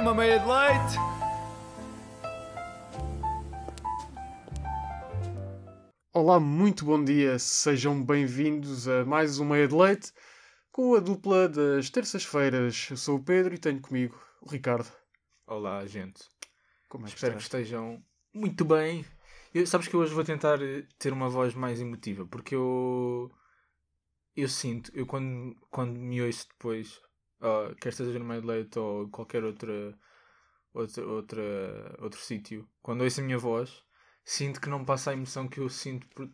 Uma meia de leite. Olá, muito bom dia, sejam bem-vindos a mais um Meia de Leite com a dupla das terças-feiras. Eu sou o Pedro e tenho comigo o Ricardo. Olá, gente. Como é que Espero que estejam muito bem. Eu, sabes que hoje vou tentar eh, ter uma voz mais emotiva, porque eu. Eu sinto, eu quando, quando me ouço depois, ah, quer seja no meio de leite ou qualquer outra, outra, outra, outro sítio, quando ouço a minha voz, sinto que não passa a emoção que eu sinto por,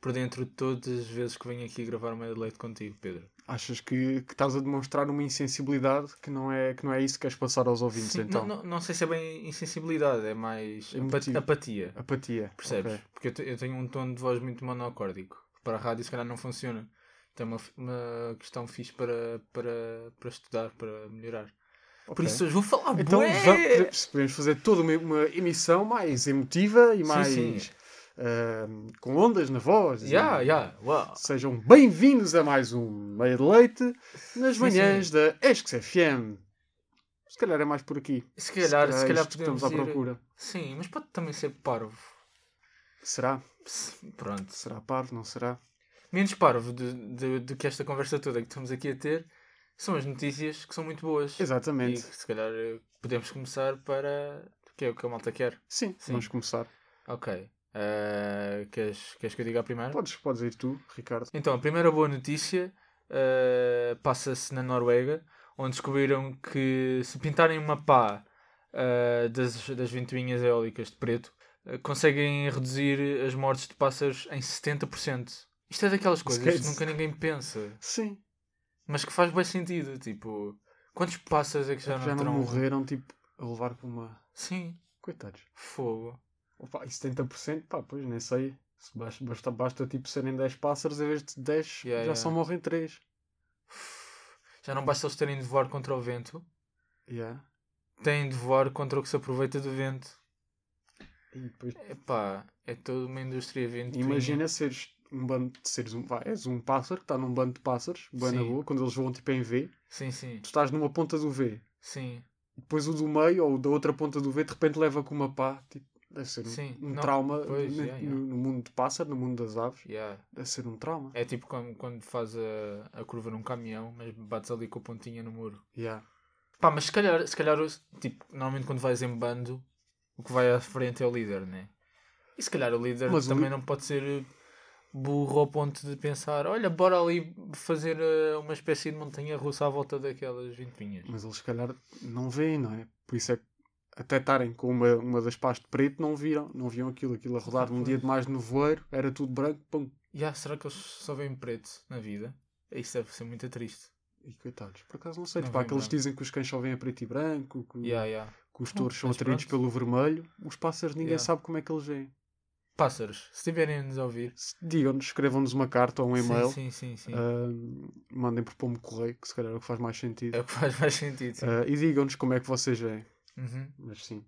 por dentro de todas as vezes que venho aqui gravar o meio de leite contigo, Pedro. Achas que, que estás a demonstrar uma insensibilidade que não é, que não é isso que queres passar aos ouvintes, Sim, então? não, não, não sei se é bem insensibilidade, é mais Emotivo. apa- apatia. Apatia. Percebes? ok. Porque eu, eu tenho um tom de voz muito monocórdico. Para a rádio, se calhar, não funciona. Então é uma, uma questão fixe para, para, para estudar, para melhorar. Por Ok. isso, hoje vou falar Então bué! va- podemos- fazer toda uma, uma emissão mais emotiva e mais sim. ahm, com ondas na voz. E ya, uau. Sejam bem-vindos a mais um Meia de Leite nas Sim, manhãs sim. da Esques FM. Se calhar é mais por aqui. Se calhar, se calhar que podemos estamos à ir- procura. Sim, mas pode também ser parvo. Será? Pronto. Será parvo? Não será? Menos parvo do de que esta conversa toda que estamos aqui a ter são as notícias que são muito boas. E Exatamente. que, se calhar eh, podemos começar para... que é o que a malta quer. Sim, Sim. vamos começar. Ok. Eh, queres, queres que eu diga a primeira? Podes, podes ir tu, Ricardo. Então, a primeira boa notícia eh, passa-se na Noruega, onde descobriram que se pintarem uma pá eh, das, das ventoinhas eólicas de preto, conseguem reduzir as mortes de pássaros em 70%. Isto é daquelas coisas que nunca ninguém pensa, Sim. mas que faz bem sentido. Tipo, quantos pássaros é que já, Já, não não morreram, tipo, a levar com uma. Sim, Coitados. fogo. Opa, e 70%, pá, pois nem sei. Se basta, basta, basta tipo serem 10 pássaros, em vez de 10, Yeah, já yeah. só morrem 3. Já não basta eles terem de voar contra o vento, Yeah. têm de voar contra o que se aproveita do vento. E depois, Epá, é toda uma indústria ventoinha. imagina seres um bando de seres um, vá, és um pássaro que está num bando de pássaros, bem na boa, quando eles voam tipo em V, Sim, sim, tu estás numa ponta do V, sim. depois o do meio ou da outra ponta do V de repente leva com uma pá, tipo, deve ser um, Sim, um não, trauma pois, no, yeah, yeah. no- mundo de pássaro, no mundo das aves, Yeah. deve ser um trauma. É tipo quando, quando faz a, a curva num caminhão, mas bates ali com a pontinha no muro. Yeah. Pá, mas se calhar, se calhar tipo, normalmente quando vais em bando, o que vai à frente é o líder, né? E se calhar o líder Mas o também li- não pode ser burro ao ponto de pensar, olha, bora ali fazer eh, uma espécie de montanha russa à volta daquelas ventoinhas. Mas eles se calhar não veem, não é? Por isso é que até estarem com uma, uma das pás de preto não viram, não viam aquilo, aquilo a rodar Ah, num dia de mais nevoeiro, era tudo branco, pum. Ya, será que eles só veem preto na vida? Isso deve ser muito triste. E coitados, por acaso não sei, Não tipo, veem aqueles branco. dizem que os cães só vêm a preto e branco, que, Ya, ya. que os Não, touros são atraídos pelo vermelho, os pássaros ninguém Yeah. sabe como é que eles veem. Pássaros, se estiverem a nos ouvir. Digam-nos, escrevam-nos uma carta ou um e-mail, Sim, sim, sim. sim. ahm, mandem por pombo correio, que se calhar é o que faz mais sentido. É o que faz mais sentido. Sim. Ah, e digam-nos como é que vocês veem. Uhum. Mas sim.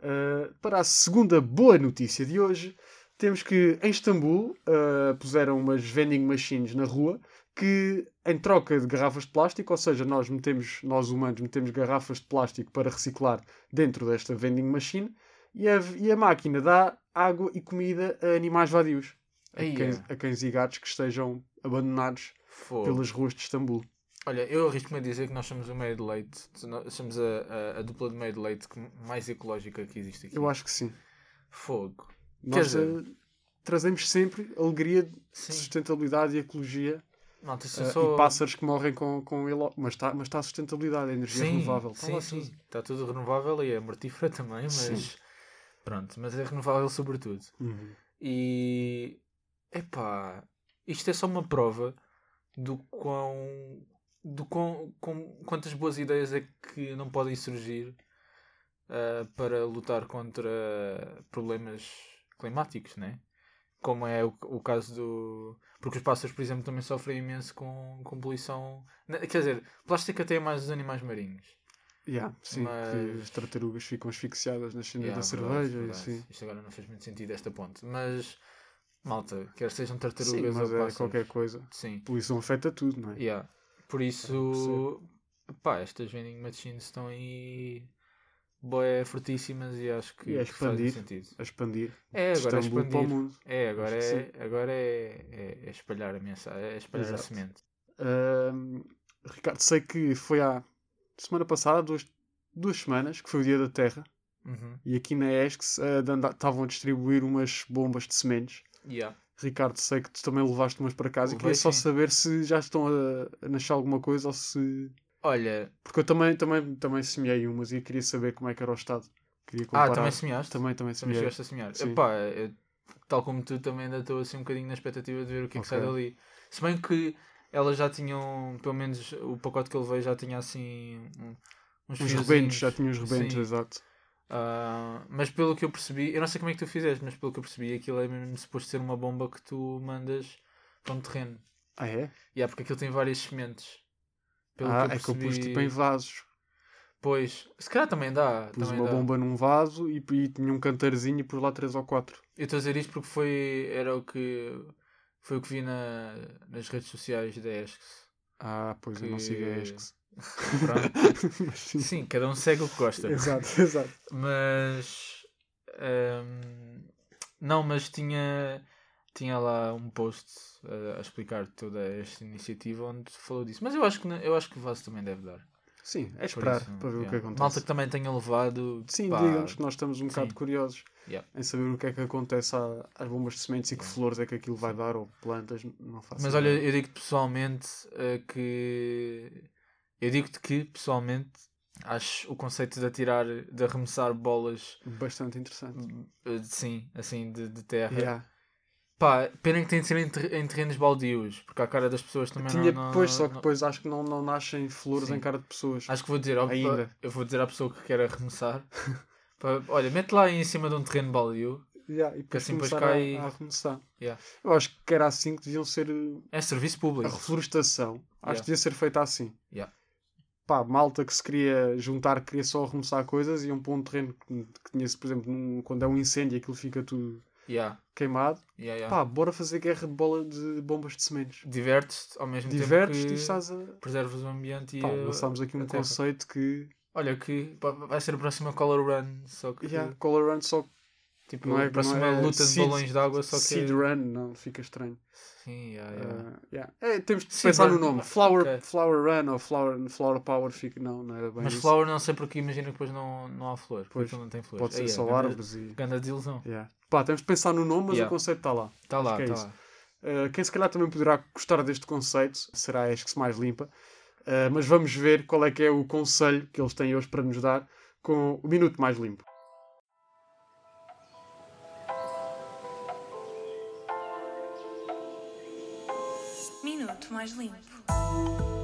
Uh, para a segunda boa notícia de hoje, temos que em Istambul uh, puseram umas vending machines na rua que, em troca de garrafas de plástico, ou seja, nós metemos, nós humanos metemos garrafas de plástico para reciclar dentro desta vending machine e a, e a máquina dá água e comida a animais vadios, a Aí cães, é. a cães e gatos que estejam abandonados Fogo. pelas ruas de Istambul. Olha, eu arrisco-me a dizer que nós somos o meio de leite. Somos a, a, a dupla de meio de leite mais ecológica que existe aqui. Eu acho que sim. Fogo. Nós dizer- uh, trazemos sempre alegria, Sim. sustentabilidade e ecologia Malta, Uh, eu sou... E pássaros que morrem com, com ele. Mas está mas tá a sustentabilidade, a energia Sim, renovável. Tá sim, sim. Está tudo renovável e é mortífera também, mas... Pronto, mas é renovável sobretudo. Uhum. E... Epá, isto é só uma prova do quão... Do quão, com, quantas boas ideias é que não podem surgir ah, para lutar contra problemas climáticos, né? Como é o, o caso do. Porque os pássaros, por exemplo, também sofrem imenso com, com poluição. Na- Quer dizer, plástico até é mais os animais marinhos. Yeah, sim, Mas- que as tartarugas ficam asfixiadas na cena Yeah, da verdade, cerveja verdade. e assim. Isto agora não fez muito sentido esta ponte. Mas, malta, quer sejam Sim, tartarugas mas ou é pássaros. qualquer coisa. Sim. Poluição afeta tudo, não é? Yeah. Por isso, pá, estas vending machines estão aí boé fortíssimas e acho que, E a expandir. sentido. A expandir. É, agora é Istambul para o expandir. mundo. É, agora é, agora é, é, é espalhar a mensagem, é espalhar a Exato. semente. Ahm, Ricardo, sei que foi há semana passada, duas, duas semanas, que foi o Dia da Terra, Uhum. e aqui na ESCS ah, anda- estavam a distribuir umas bombas de sementes. Yeah. Ricardo, sei que tu também levaste umas para casa e queria só sim. saber se já estão a, a nascer alguma coisa ou se. Olha, Porque eu também, também, também semeei umas e queria saber como é que era o estado. Queria ah, comparar. também semeaste? Também, também Também semeei. chegaste a semear. Sim. Epá, eu- tal como tu também ainda estou assim um bocadinho na expectativa de ver o que é que sai dali. Se bem que elas já tinham, pelo menos o pacote que eu levei já tinha assim uns Uns rebentos, já tinha os rebentos, exato. Ah, mas pelo que eu percebi, eu não sei como é que tu fizeste, mas pelo que eu percebi, aquilo é mesmo suposto ser uma bomba que tu mandas para um terreno. Ah, é? E é porque aquilo tem várias sementes. Pelo ah, que eu é que eu pus tipo em vasos. Pois, se calhar também dá. Pus também uma dá. bomba num vaso e, e tinha um canteirozinho e pus lá três ou quatro. Eu estou a dizer isto porque foi, era o que, foi o que vi na, nas redes sociais da ESCS. Ah, pois eu não Que- sigo a ESCS. Mas sim. Sim, cada um segue o que gosta. Exato, exato. Mas. hum, não, mas tinha, tinha lá um post a, a explicar toda esta iniciativa onde falou disso. Mas eu acho que, eu acho que o vaso também deve dar. Sim, é esperar isso, para ver o que acontece. Malta que também tenha levado. Sim, pá, digam-nos que nós estamos um bocado sim. curiosos Yeah. em saber o que é que acontece à- às bombas de sementes e que flores é que aquilo vai dar ou plantas, não faço Mas olha, eu digo-te pessoalmente eh, que. Eu digo-te que, pessoalmente, acho o conceito de atirar, de arremessar bolas, Bastante interessante. eh, sim, assim, de, de terra. Yeah. Pá, pena que tem de ser em, ter- em terrenos baldios, porque a cara das pessoas também Tinha não. não- depois, só que não- depois acho que não, não nascem flores Sim. em cara de pessoas. Acho que vou dizer ao, Ainda. eu vou dizer à pessoa que quer arremessar. olha, mete lá em cima de um terreno baldio. Yeah, e depois assim depois cai- a, a arremessar. Yeah. Eu acho que era assim que deviam ser É serviço a público. reflorestação. Acho Yeah. que devia ser feita assim. Yeah. Pá, malta que se queria juntar, que queria só arremessar coisas, iam para um terreno que, que tinha-se, por exemplo, num- quando é um incêndio, aquilo fica tudo Yeah, queimado. yeah, yeah. Pá, bora fazer guerra de bola de bombas de sementes. Divertes-te ao mesmo Divertes tempo e que estás a. preservas o ambiente e Pá, a- lançámos aqui um a conceito que. Olha, que vai ser a próxima Color Run, só que Yeah, Color Run só tipo, não é- a próxima não é luta de balões de água, só que Seed é... Run, não, fica estranho. Sim, yeah, yeah. Ah, yeah. É, temos de Seed pensar no Run, nome. Flower, ok. flower Run ou Flower, flower Power fica. Não, não era bem Mas isso. flower não sei porque imagina que depois não, não há flor, porque Pois, não tem flores. Pode ser Aí, só ganda- árvores e. Ganda desilusão. Yeah. Pá, temos de pensar no nome, mas o conceito está lá. Está lá, que é está isso. lá. Uh, quem se calhar também poderá gostar deste conceito será a ESCS mais limpa. Uh, mas vamos ver qual é que é o conselho que eles têm hoje para nos dar com o Minuto Mais Limpo. Minuto mais limpo.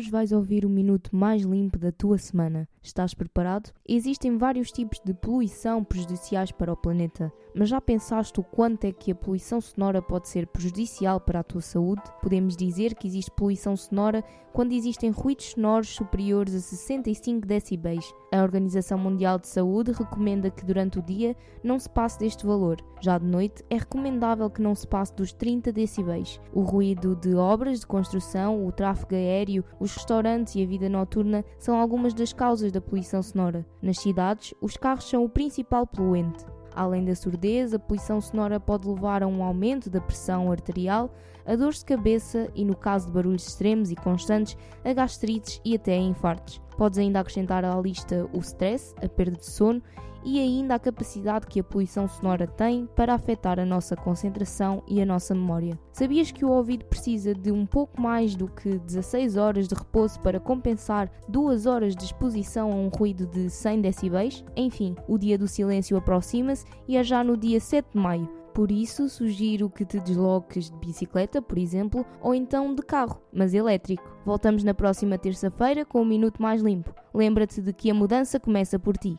Hoje vais ouvir o minuto mais limpo da tua semana. Estás preparado? Existem vários tipos de poluição prejudiciais para o planeta, mas já pensaste o quanto é que a poluição sonora pode ser prejudicial para a tua saúde? Podemos dizer que existe poluição sonora quando existem ruídos sonoros superiores a 65 decibéis. A Organização Mundial de Saúde recomenda que durante o dia não se passe deste valor. Já de noite é recomendável que não se passe dos 30 decibéis. O ruído de obras de construção, o tráfego aéreo, os restaurantes e a vida noturna são algumas das causas da poluição sonora. Nas cidades, os carros são o principal poluente. Além da surdez, a poluição sonora pode levar a um aumento da pressão arterial, a dores de cabeça e, no caso de barulhos extremos e constantes, a gastrites e até a infartos. Podes ainda acrescentar à lista o stress, a perda de sono e ainda a capacidade que a poluição sonora tem para afetar a nossa concentração e a nossa memória. Sabias que o ouvido precisa de um pouco mais do que 16 horas de repouso para compensar 2 horas de exposição a um ruído de 100 decibéis? Enfim, o dia do silêncio aproxima-se e é já no dia 7 de maio. Por isso, sugiro que te desloques de bicicleta, por exemplo, ou então de carro, mas elétrico. Voltamos na próxima terça-feira com um minuto mais limpo. Lembra-te de que a mudança começa por ti.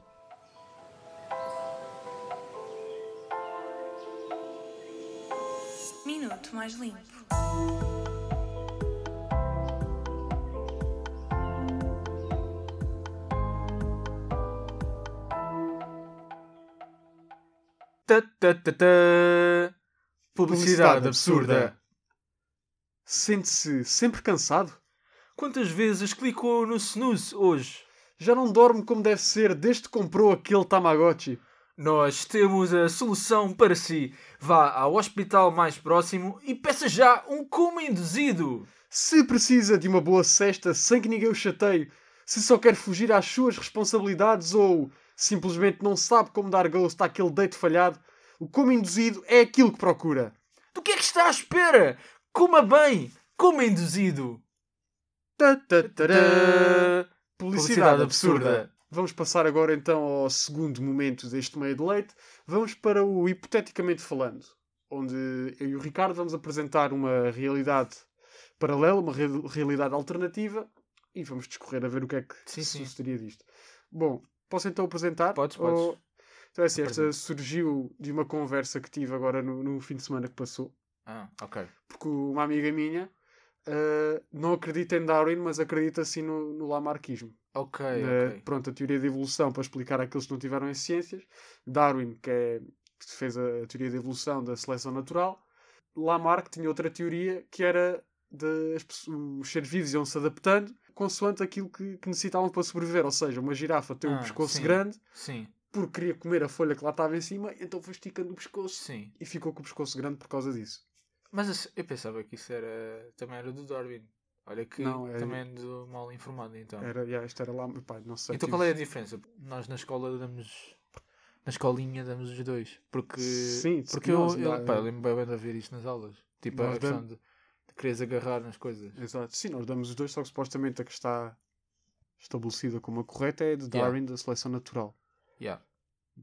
Mais limpo. Tá, tá, tá, tá. Publicidade absurda. Sente-se sempre cansado? Quantas vezes clicou no snooze hoje? Já não dorme como deve ser desde que comprou aquele Tamagotchi? Nós temos a solução para si. Vá ao hospital mais próximo e peça já um coma induzido. Se precisa de uma boa cesta sem que ninguém o chateie, se só quer fugir às suas responsabilidades ou simplesmente não sabe como dar ghost àquele date falhado, o coma induzido é aquilo que procura. Do que é que está à espera? Coma bem! Coma induzido! Tará. Publicidade, Publicidade absurda. absurda. Vamos passar agora então ao segundo momento deste meio de leite. Vamos para o hipoteticamente falando, onde eu e o Ricardo vamos apresentar uma realidade paralela, uma re- realidade alternativa e vamos discorrer a ver o que é que Sim, sim. sucederia disto. Bom, posso então apresentar? Podes, Ou- podes. Então é assim, esta surgiu de uma conversa que tive agora no, no fim de semana que passou, Ah, ok. porque uma amiga minha ah, não acredita em Darwin, mas acredita assim no, no Lamarckismo. Ok, Na- ok. Pronto, a teoria da evolução para explicar aqueles que não tiveram em ciências. Darwin, que, é, que fez a teoria da evolução da seleção natural. Lamarck tinha outra teoria que era de os seres vivos iam se adaptando consoante aquilo que, que necessitavam para sobreviver. Ou seja, uma girafa tem um Ah, pescoço sim. grande Sim, porque queria comer a folha que lá estava em cima, então foi esticando o pescoço sim. e ficou com o pescoço grande por causa disso. Mas eu pensava que isso era também era do Darwin. Olha que Não, é- também ando mal informado então. Era, yeah, isto era lá, pá, não sei. Então tive- qual é a diferença? Nós na escola damos. Na escolinha damos os dois. Porque. Sim, porque nós eu, eu, pá, eu lembro bem de ouvir isto nas aulas. Tipo, a questão de, de quereres agarrar nas coisas. Exato. Sim, nós damos os dois, só que supostamente a que está estabelecida como a correta é de Yeah. Darwin da seleção natural. Yeah.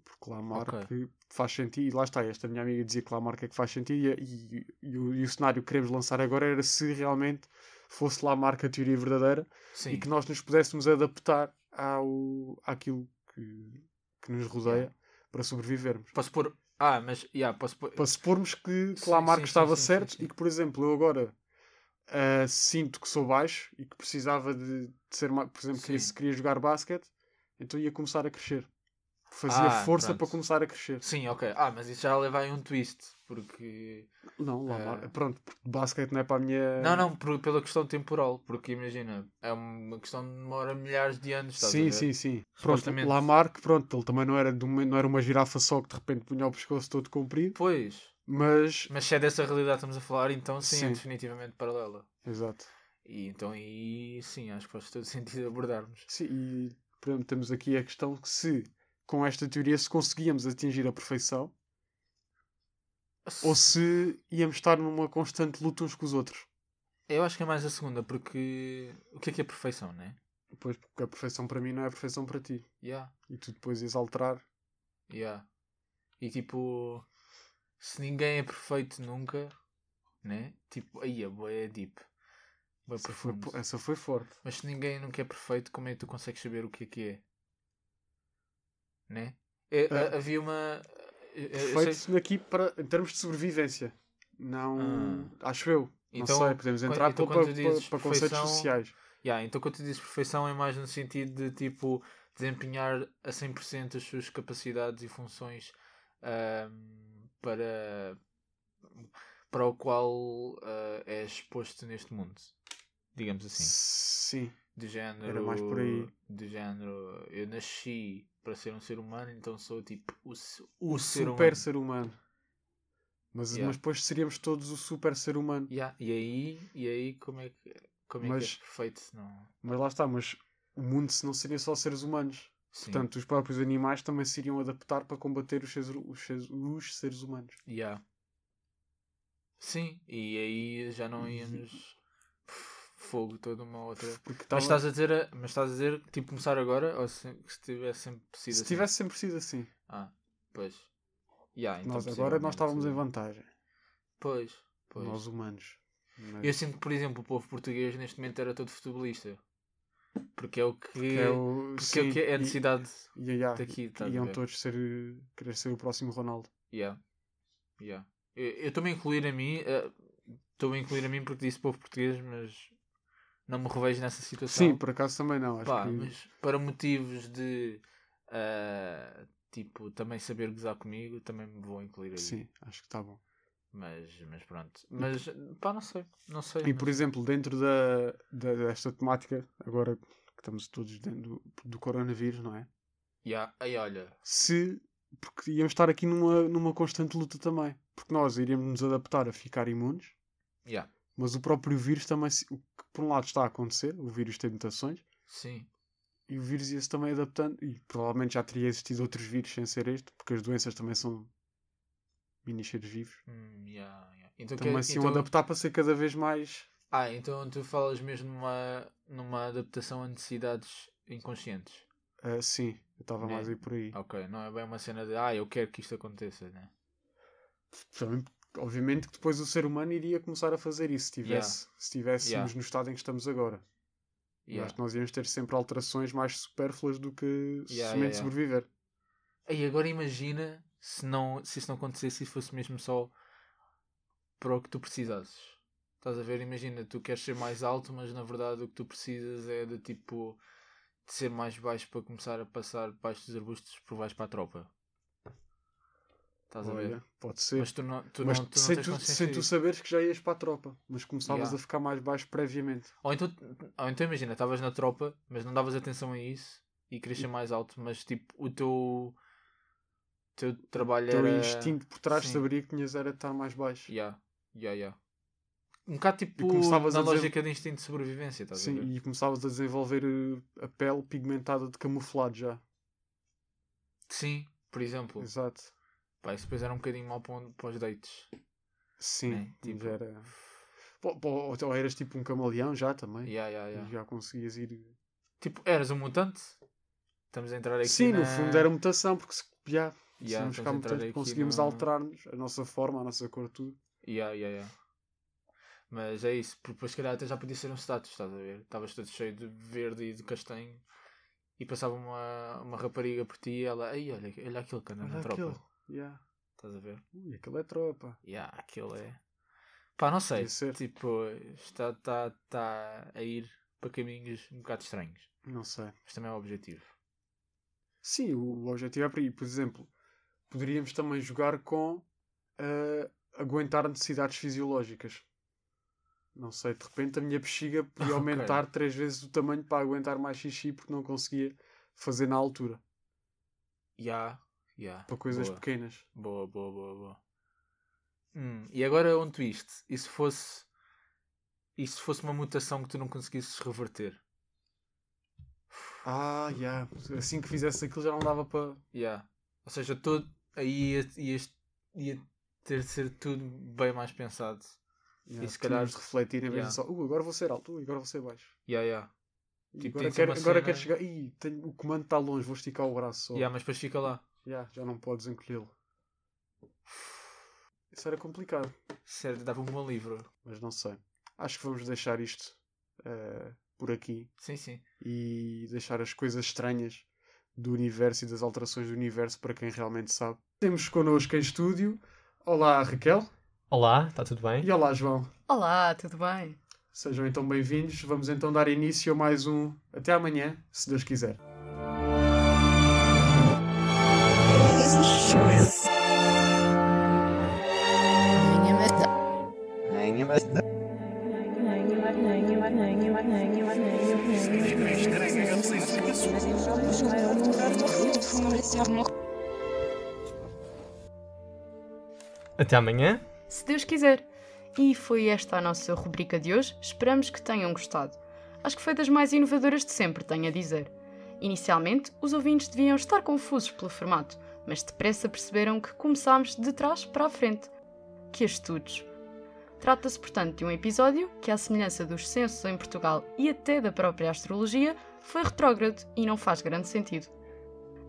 Porque Lamarck faz sentido, e lá está, esta minha amiga dizia que Lamarck é que faz sentido, e, e- e o, e o cenário que queremos lançar agora era se realmente fosse Lamarck a teoria verdadeira Sim. e que nós nos pudéssemos adaptar ao, àquilo que, que nos rodeia para sobrevivermos. Posso pôr. Ah, mas. Yeah, posso pôr. Para supormos que, que Lamarck sim, sim, estava sim, certo sim. e que, por exemplo, eu agora ah, sinto que sou baixo e que precisava de, de ser mais, por exemplo, queria, Sim. se queria jogar basquete, então ia começar a crescer. Fazia Ah, força pronto. para começar a crescer. Sim, ok. Ah, mas isso já leva aí um twist. Porque. Não, Lamarck, Ah. pronto, porque basquete não é para a minha. Não, não, por- pela questão temporal. Porque imagina, é uma questão que demora milhares de anos. Sim, sim, sim. Pronto. Lamarck, pronto, ele também não era, de uma, não era uma girafa só que de repente punha o pescoço todo comprido, Pois. mas. Mas se é dessa realidade que estamos a falar, então sim, é Sim. definitivamente paralela. Exato. E então aí sim, acho que faz todo sentido abordarmos. Sim, e exemplo, temos aqui a questão que se com esta teoria se conseguíamos atingir a perfeição ou se íamos estar numa constante luta uns com os outros. Eu acho que é mais a segunda, porque o que é que é perfeição, né? Pois, porque a perfeição para mim não é a perfeição para ti. Yeah, E tu depois ias alterar. yeah. E tipo, se ninguém é perfeito nunca, né? Tipo, aí é boa, é deep. Bué Essa foi, essa foi forte. Mas se ninguém nunca é perfeito, como é que tu consegues saber o que é que é? Né? É, É. a- Havia uma. eu- eu Perfeito sei- aqui para, em termos de sobrevivência. Não. Acho eu. Então, não sei, podemos entrar então para, para, para conceitos sociais. Yeah, então quando tu dizes perfeição é mais no sentido de tipo desempenhar a 100% as suas capacidades e funções para, para o qual ah, és exposto neste mundo. Digamos assim. Sim. De género. Era mais por aí. De género. Eu nasci para ser um ser humano, então sou tipo o, o, O ser super humano. ser humano. Mas, Yeah. mas depois seríamos todos o super ser humano. Yeah, E aí, e aí como é que, como é, que Mas- é perfeito? Não... Mas lá está, mas o mundo se não seria só seres humanos. Sim. Portanto, os próprios animais também se iriam adaptar para combater os seres, os seres, os seres humanos. Yeah. Sim, e aí já não íamos fogo toda uma outra. Porque Mas estás a dizer, a- mas estás a dizer tipo começar agora ou se, se tivesse sempre sido se assim? tivesse sempre sido assim, Ah, pois. Yeah, então nós, agora possivelmente nós estávamos em sim. vantagem. Pois, pois. Nós humanos. Mas- Eu sinto que, por exemplo, o povo português neste momento era todo futebolista. Porque é o que, que é, o, porque é, o que é a necessidade. E, e, daqui, a iam todos ser, querer ser o próximo Ronaldo. Yeah. Yeah. Eu estou-me a incluir a mim. eh, Estou-me a incluir a mim porque disse povo português, mas não me revejo nessa situação. Sim, por acaso também não. Acho Pá, que... mas para motivos de ah, tipo também saber gozar comigo, também me vou incluir aí. Sim, acho que está bom. Mas, mas pronto. Mas pá, não sei. Não sei. E por exemplo, dentro da, da- desta temática, agora que estamos todos dentro do, do coronavírus, não é? Yeah. Aí olha. Se. Porque íamos estar aqui numa, numa constante luta também. Porque nós iríamos nos adaptar a ficar imunes, Yeah. mas o próprio vírus também. O por um lado está a acontecer, o vírus tem mutações, Sim. e o vírus ia-se também adaptando. E provavelmente já teria existido outros vírus sem ser este, porque as doenças também são mini seres vivos. Hum, yeah, yeah. Então, que- Também se iam então- adaptar para ser cada vez mais. Ah, então tu falas mesmo numa, numa adaptação a necessidades inconscientes. ah, sim, eu estava Né? mais aí por aí. Ok, não é bem uma cena de ah, eu quero que isto aconteça, né? Também, obviamente que depois o ser humano iria começar a fazer isso se, tivesse, se estivéssemos Yeah. no estado em que estamos agora. Eu Yeah. acho que nós íamos ter sempre alterações mais supérfluas do que Yeah, somente yeah, yeah. sobreviver. Aí agora imagina se, não, se isso não acontecesse e fosse mesmo só para o que tu precisasses. Estás a ver? Imagina, tu queres ser mais alto, mas na verdade o que tu precisas é de tipo de ser mais baixo para começar a passar baixo dos arbustos por baixo para a tropa. Estás a ver? Pode ser. Mas tu não, tu Mas não, tu não sem, tens tu, sem tu saberes que já ias para a tropa, mas começavas Yeah. a ficar mais baixo previamente. Ou então, ou então imagina, estavas na tropa, mas não davas atenção a isso e querias ser mais alto, mas tipo, o teu, teu trabalho O teu era. instinto por trás Sim. saberia que tinhas era estar mais baixo. Yeah, yeah, yeah. Um bocado tipo na a dizer- lógica de instinto de sobrevivência, estás a Sim, ver? e começavas a desenvolver eh, a pele pigmentada de camuflado já. Sim, por exemplo. Exato. Pá, isso depois era um bocadinho mal para, para os dates. Sim, Né, tipo- era. Pô, pô, ou eras tipo um camaleão já também. Yeah, yeah, yeah. E já conseguias ir. Tipo, eras um mutante? Estamos a entrar aqui Sim, na... no fundo era mutação, porque se, se Yeah, entrar mutantes, aqui conseguimos no- alterar-nos a nossa forma, a nossa cor, tudo. Yeah, yeah, yeah. Mas é isso, porque depois se calhar até já podia ser um status, estás a ver? Estavas todo cheio de verde e de castanho e passava uma, uma rapariga por ti e ela, ai olha, olha aquele que anda na tropa. Yeah. Estás a ver? Ui, aquele é tropa. Yeah, aquele é. Pá, não sei. Tipo, está, está, está a ir para caminhos um bocado estranhos. Não sei. Mas também é o objetivo. Sim, o, objetivo é para aí. Por exemplo, poderíamos também jogar com eh, aguentar necessidades fisiológicas. Não sei, de repente a minha bexiga podia aumentar três vezes o tamanho para aguentar mais xixi porque não conseguia fazer na altura. Yeah, yeah. Para coisas boa. pequenas. Boa, boa, boa, boa. Hum, e agora um twist. E se fosse. E se fosse uma mutação que tu não conseguisses reverter? Ah, já. Assim que fizesse aquilo já não dava para. Yeah. Ou seja, todo. Aí ia, ia, ia ter de ser tudo bem mais pensado. Yeah, E se calhar- de refletir em vez Yeah. de só, uh, agora vou ser alto, uh, agora vou ser baixo. Yeah, yeah. Tipo, agora quero, agora cena- quero chegar. Ih, tenho- o comando está longe, vou esticar o braço só. Yeah, mas depois fica lá. Yeah, já não podes encolhê-lo. Isso era complicado, Sério, dava um bom livro. mas não sei. Acho que vamos deixar isto eh, por aqui Sim, sim. e deixar as coisas estranhas do universo e das alterações do universo para quem realmente sabe. Temos connosco em estúdio. Olá, Raquel. Olá, está tudo bem? E olá, João. Olá, tudo bem? Sejam então bem-vindos. Vamos então dar início a mais um Até amanhã, se Deus quiser. Até amanhã. Se Deus quiser. E foi esta a nossa rubrica de hoje. Esperamos que tenham gostado. Acho que foi das mais inovadoras de sempre, tenho a dizer. Inicialmente, os ouvintes deviam estar confusos pelo formato, mas depressa perceberam que começámos de trás para a frente. Que estudos! Trata-se, portanto, de um episódio que, à semelhança dos censos em Portugal e até da própria astrologia, foi retrógrado e não faz grande sentido.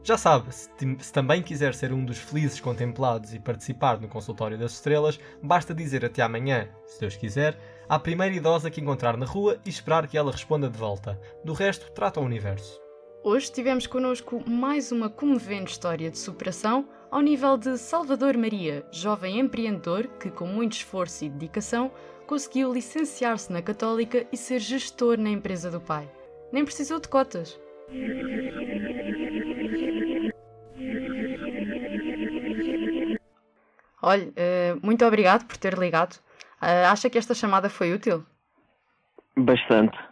Já sabe, se, se também quiser ser um dos felizes contemplados e participar no consultório das estrelas, basta dizer até amanhã, se Deus quiser, à primeira idosa que encontrar na rua e esperar que ela responda de volta. Do resto, trata o universo. Hoje tivemos connosco mais uma comovente história de superação ao nível de Salvador Maria, jovem empreendedor que, com muito esforço e dedicação, conseguiu licenciar-se na Católica e ser gestor na empresa do pai. Nem precisou de cotas. Olha, Uh, muito obrigado por ter ligado. Uh, acha que esta chamada foi útil? Bastante.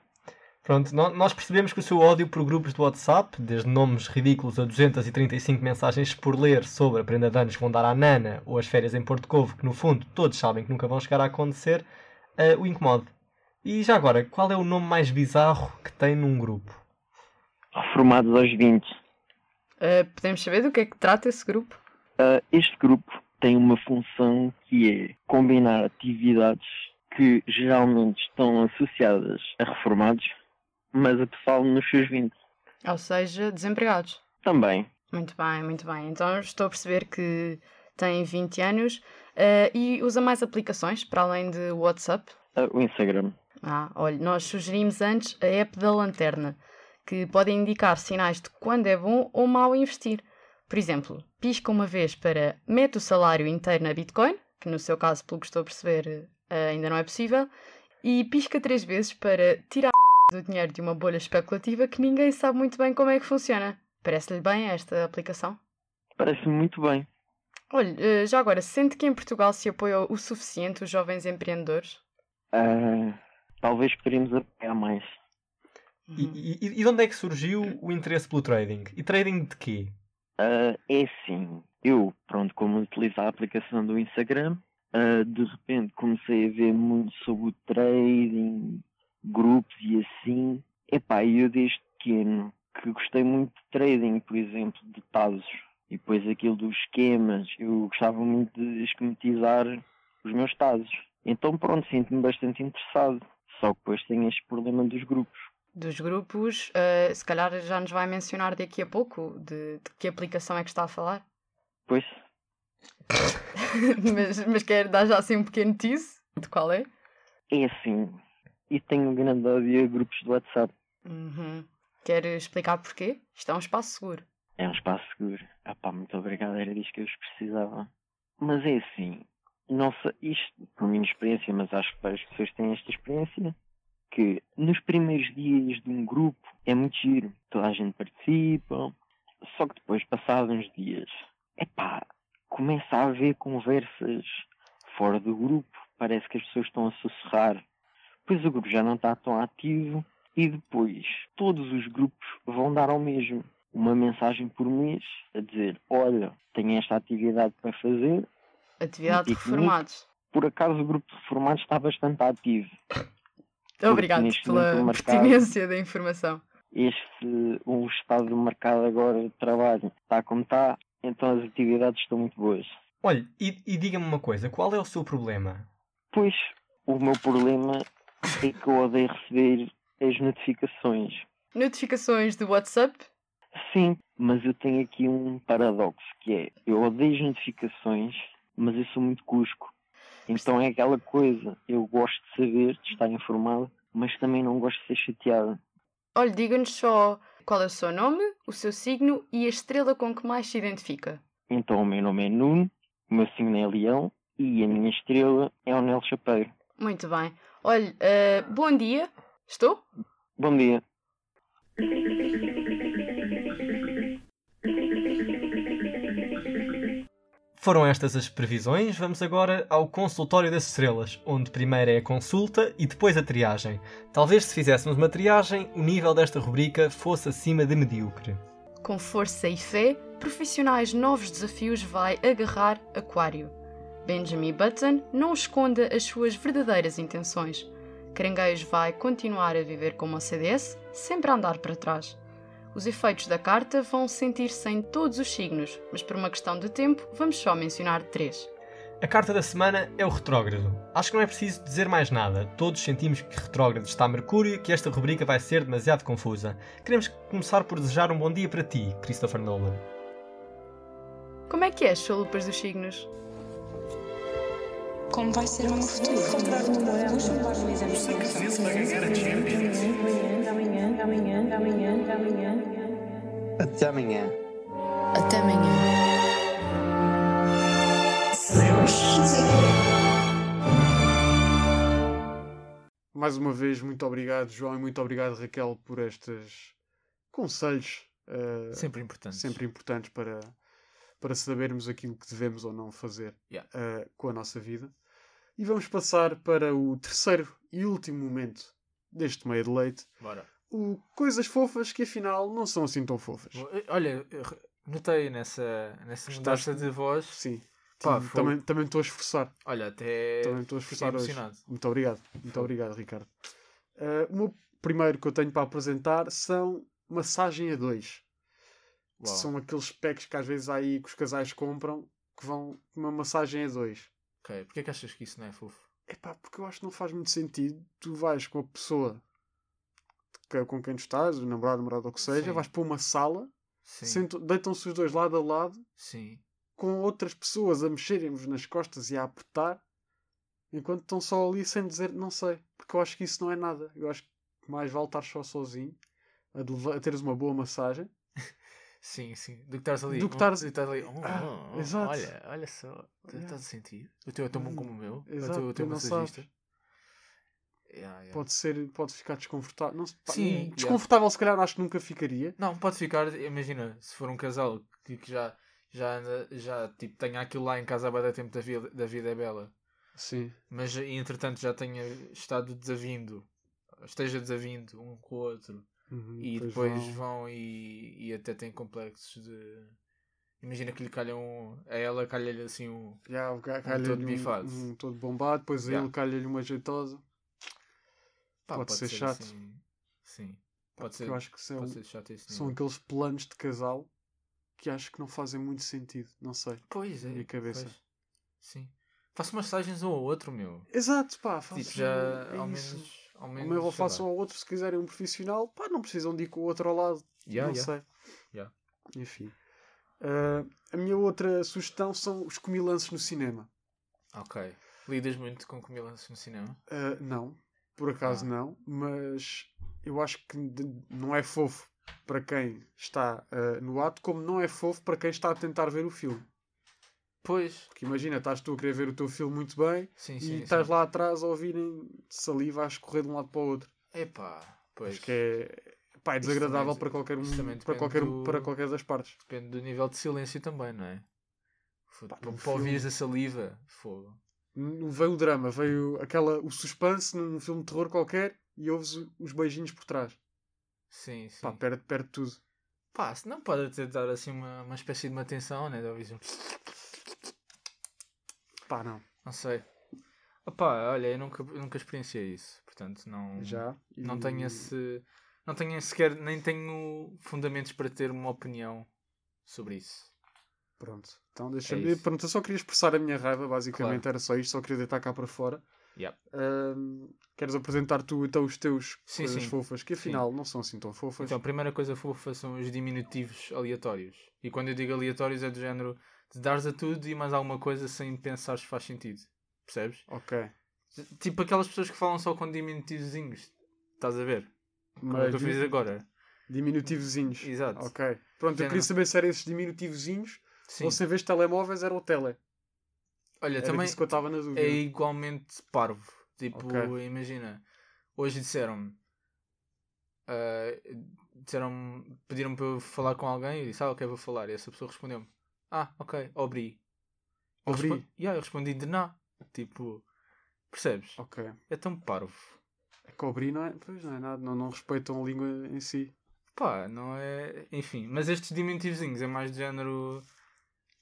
Pronto, nós percebemos que o seu ódio por grupos do WhatsApp, desde nomes ridículos a 235 mensagens por ler sobre a prenda de anos que vão dar à Nana ou as férias em Porto Covo, que no fundo todos sabem que nunca vão chegar a acontecer, eh, o incomode. E já agora, qual é o nome mais bizarro que tem num grupo? Reformados aos 20. Uh, podemos saber do que é que trata esse grupo? Ah, este grupo tem uma função que é combinar atividades que geralmente estão associadas a reformados, mas a pessoal nos seus 20. Ou seja, desempregados. Também. Muito bem, muito bem. Então estou a perceber que tem 20 anos uh, e usa mais aplicações para além de WhatsApp. Ah, o Instagram. Ah, olha, nós sugerimos antes a app da lanterna, que pode indicar sinais de quando é bom ou mau investir. Por exemplo, pisca uma vez para mete o salário inteiro na Bitcoin, que no seu caso, pelo que estou a perceber, eh, ainda não é possível, e pisca três vezes para tirar do dinheiro de uma bolha especulativa que ninguém sabe muito bem como é que funciona. Parece-lhe bem esta aplicação? Parece-me muito bem. Olha, eh, já agora, sente que em Portugal se apoia o suficiente os jovens empreendedores? Ah, talvez poderíamos apoiar mais. E, e- e de onde é que surgiu o interesse pelo trading? E trading de quê? Ah, é assim, eu, pronto, como utilizo a aplicação do Instagram, ah, de repente comecei a ver muito sobre o trading, grupos e assim. Epá, eu desde pequeno que gostei muito de trading, por exemplo, de Tazos. E depois aquilo dos esquemas, eu gostava muito de esquematizar os meus Tazos. Então pronto, sinto-me bastante interessado. Só que depois tem este problema dos grupos. Dos grupos, eh, se calhar já nos vai mencionar daqui a pouco de, de que aplicação é que está a falar. Pois, mas, mas quer dar já assim um pequeno tease de qual é? é assim. E tenho um grande ódio a grupos do WhatsApp. Uhum. Quer explicar porquê? Isto é um espaço seguro. É um espaço seguro. Ah pá, muito obrigado, era disto que eu vos precisava. Mas é assim, não sei, isto por minha experiência, mas acho que várias pessoas têm esta experiência, que nos primeiros dias de um grupo é muito giro, toda a gente participa, só que depois, passados uns dias, epá, começa a haver conversas fora do grupo, parece que as pessoas estão a sussurrar, depois o grupo já não está tão ativo e depois todos os grupos vão dar ao mesmo uma mensagem por mês a dizer olha, tenho esta atividade para fazer. Atividade de reformados. Por acaso o grupo de reformados está bastante ativo. Obrigado pela pertinência da informação. Este, o estado do mercado agora de trabalho está como está, então as atividades estão muito boas. Olha, e, e diga-me uma coisa, qual é o seu problema? Pois, o meu problema é que eu odeio receber as notificações. Notificações do WhatsApp? Sim, mas eu tenho aqui um paradoxo, que é, eu odeio as notificações, mas eu sou muito cusco. Então é aquela coisa, eu gosto de saber, de estar informado, mas também não gosto de ser chateado. Olha, diga-nos só qual é o seu nome, o seu signo e a estrela com que mais se identifica. Então o meu nome é Nuno, o meu signo é Leão e a minha estrela é o Nel Chapeiro. Muito bem. Olha, eh, bom dia. Estou? Bom dia. Foram estas as previsões, vamos agora ao consultório das estrelas, onde primeiro é a consulta e depois a triagem. Talvez se fizéssemos uma triagem, o nível desta rubrica fosse acima de medíocre. Com força e fé, profissionais novos desafios vai agarrar Aquário. Benjamin Button não esconda as suas verdadeiras intenções. Caranguejos vai continuar a viver como a CDS, sempre a andar para trás. Os efeitos da carta vão sentir-se em todos os signos, mas por uma questão de tempo vamos só mencionar três. A carta da semana é o retrógrado. Acho que não é preciso dizer mais nada. Todos sentimos que retrógrado está Mercúrio e que esta rubrica vai ser demasiado confusa. Queremos começar por desejar um bom dia para ti, Christopher Nolan. Como é que é as chalupas dos signos? Como vai ser o meu futuro? Até amanhã. Até amanhã. Mais uma vez, muito obrigado, João, e muito obrigado, Raquel, por estes conselhos eh, Sempre importante. sempre importantes para, para sabermos aquilo que devemos ou não fazer Yeah. eh, com a nossa vida. E vamos passar para o terceiro e último momento deste meio de leite. Bora. O coisas fofas que afinal não são assim tão fofas. Eh, Olha, notei nessa, nessa mudança de voz. Sim. Pá, Sim, também também estou a esforçar. Olha, até Também estou a esforçar hoje. Muito obrigado. Muito obrigado, Ricardo. Eh, o meu primeiro que eu tenho para apresentar são massagem a dois. Uau. São aqueles packs que às vezes há aí que os casais compram que vão uma massagem a dois. Ok, porquê que achas que isso não é fofo? Epá, porque eu acho que não faz muito sentido. Tu vais com a pessoa que- com quem tu estás, o namorado, namorado ou o que seja, Sim. vais para uma sala, deitam-se os dois lado a lado, Sim. com outras pessoas a mexerem-vos nas costas e a apertar, enquanto estão só ali sem dizer não sei. Porque eu acho que isso não é nada. Eu acho que mais vale estar só sozinho, a, a teres uma boa massagem. Sim, sim. Do que estás ali. Do que estás ali. oh, Ah, oh, exato. Olha, olha só. Yeah. Estás a sentir? O teu é tão bom como o meu. Exato, o teu, o massagista. Yeah, yeah. Pode ser, pode ficar desconfortável. Não, Sim, desconfortável se calhar acho que nunca ficaria. Não, pode ficar, imagina, se for um casal que, que já, já, anda- já tipo, tenha aquilo lá em casa há bastante tempo da vida, da vida é bela, Sim. mas entretanto já tenha estado desavindo, esteja desavindo um com o outro, Uhum, e depois vão- vão, e, e até têm complexos de. Imagina que lhe calham um, a ela calha-lhe assim um. Já, o ga- todo bifado. um, um todo bombado, depois Yeah. ele calha-lhe uma jeitosa. Pá, Pode ser chato. assim- sim, pode porque ser, eu acho que são, pode ser são aqueles planos de casal que acho que não fazem muito sentido. Não sei. Pois é, minha cabeça. pois. Sim. Faço massagens um ao outro, meu. Exato, pá. Façam, Tipo, já é ao menos. Ao menos lá. façam ao outro se quiserem um profissional, pá, não precisam de ir com o outro ao lado. Yeah, não yeah. sei. Yeah. Enfim. Ah, a minha outra sugestão são os comilances no cinema. Ok. Lidas muito com comilanças no cinema? Ah, não, por acaso Ah. não, mas eu acho que não é fofo para quem está ah, no ato, como não é fofo para quem está a tentar ver o filme. Pois. Porque imagina, estás tu a querer ver o teu filme muito bem Sim, e sim. estás sim. lá atrás a ouvirem saliva a escorrer de um lado para o outro. Epá, pois. Acho que é, pá, é desagradável também- para qualquer, um, para, qualquer, do- para qualquer das partes. Depende do nível de silêncio também, não é? Pá, Para para ouvires filme- a saliva. Fogo. Veio o drama, veio aquela, o suspense num filme de terror qualquer e ouves os beijinhos por trás. Sim, sim. Pá, perde, perde tudo. Pá, se não pode até dar assim uma, uma espécie de uma tensão, né? De ouvir um... Pá, não. Não sei. Opá, olha, eu nunca, eu nunca experienciei isso. Portanto, não... Já. E- Não tenho esse. Não tenho sequer. Nem tenho fundamentos para ter uma opinião sobre isso. Pronto. Então deixa-me. É. Pronto, eu só queria expressar a minha raiva, basicamente Claro. era só isto, só queria deitar cá para fora. Yep. Ahm, queres apresentar tu então os teus Sim, coisas sim. fofas, que afinal não são assim tão fofas. Então, a primeira coisa fofa são os diminutivos aleatórios. E quando eu digo aleatórios é do género de dares a tudo e mais alguma coisa sem pensar se faz sentido. Percebes? Ok. Tipo aquelas pessoas que falam só com diminutivozinhos. Estás a ver? Como é que eu fiz agora? diminutivozinhos. Exato. Ok. Pronto, eu queria saber se eram esses diminutivozinhos Sim. ou se em vez de telemóveis era o tele. Olha, Era também que eu estava na dúvida. é igualmente parvo. Tipo, Ok. imagina, hoje disseram-me, ah, disseram pediram-me para eu falar com alguém e eu disse, ah, ok, vou falar. E essa pessoa respondeu-me, ah, ok, obri. Eu Obri? respondi- Yeah, eu respondi de não. Tipo, percebes? Ok. É tão parvo. É cobri não é? Pois não é nada, não, não respeitam a língua em si. Pá, não é. Enfim, mas estes diminutivozinhos é mais de género.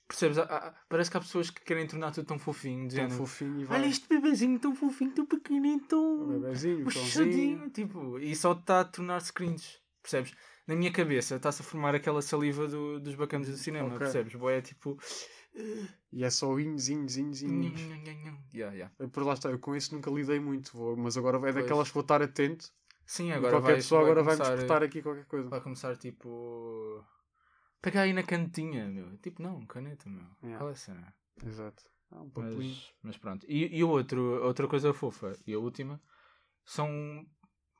Percebes? Há- há- parece que há pessoas que querem tornar tudo tão fofinho. De Tão género. fofinho e vai. Olha este bebezinho tão fofinho, tão pequenino, tão. bebezinho. Tipo, e só está a tornar-se cringe. Percebes? Na minha cabeça está-se a formar aquela saliva do- dos bacanos do cinema. Ok. Percebes? Boé, é tipo. E é só inhos, inhos, inhos, inhos. Yeah, yeah. Por lá está, eu com isso nunca lidei muito, vou- mas agora é Pois. daquelas que vou estar atento. Sim, agora qualquer vais- pessoa agora vai-me começar- espetar aqui qualquer coisa. Vai começar tipo. Pegar aí na cantinha, meu. Tipo, não, caneta, meu. Yeah. Qual é a cena? Exato. Ah, um. Mas, mas pronto. E, e o outro, a outra coisa fofa e a última são.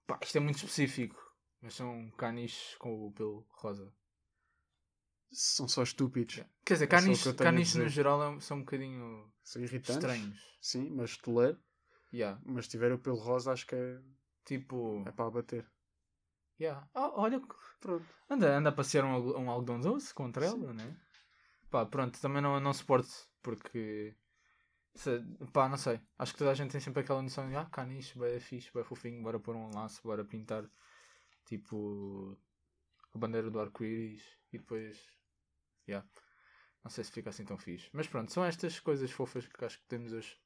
Pá, isto é muito específico. Mas são caniches com o pelo rosa. São só estúpidos. Quer dizer, É caniches, a caniches no geral é- são um bocadinho São irritantes. estranhos. Sim, mas toleiro. Yeah. Mas se tiver o pelo rosa, acho que é, Tipo. é para abater. Yeah. Oh, olha, Pronto. anda, anda a passear um, um algodão doce contra ela, né? Pá, pronto, também não, não suporto porque. se- pá, não sei. Acho que toda a gente tem sempre aquela noção de ah, caniche, bem fixe, bem fofinho, bora pôr um laço, bora pintar tipo a bandeira do arco-íris e depois. Yeah. Não sei se fica assim tão fixe. Mas pronto, são estas coisas fofas que acho que temos hoje.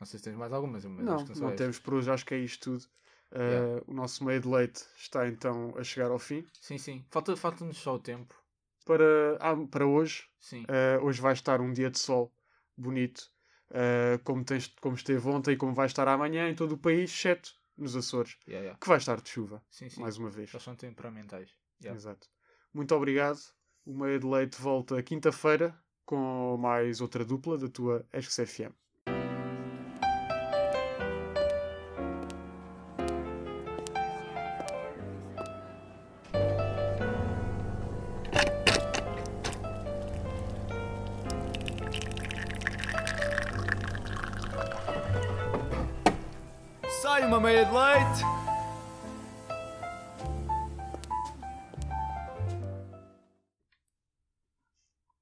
Não sei se tens mais algumas, mas Não, acho que não, são não estas. temos por hoje, acho que é isto tudo. Uh, Yeah. O nosso meio de leite está então a chegar ao fim. Sim, sim. Falta- Falta-nos só o tempo. Para, ah, para hoje, Sim. uh, hoje vai estar um dia de sol bonito, uh, como, tens, como esteve ontem e como vai estar amanhã em todo o país, exceto nos Açores, Yeah, yeah. que vai estar de chuva, Sim, sim. mais uma vez. Eles são temperamentais. Yeah. Exato. Muito obrigado. O Meio de Leite volta quinta-feira com mais outra dupla da tua SXFM.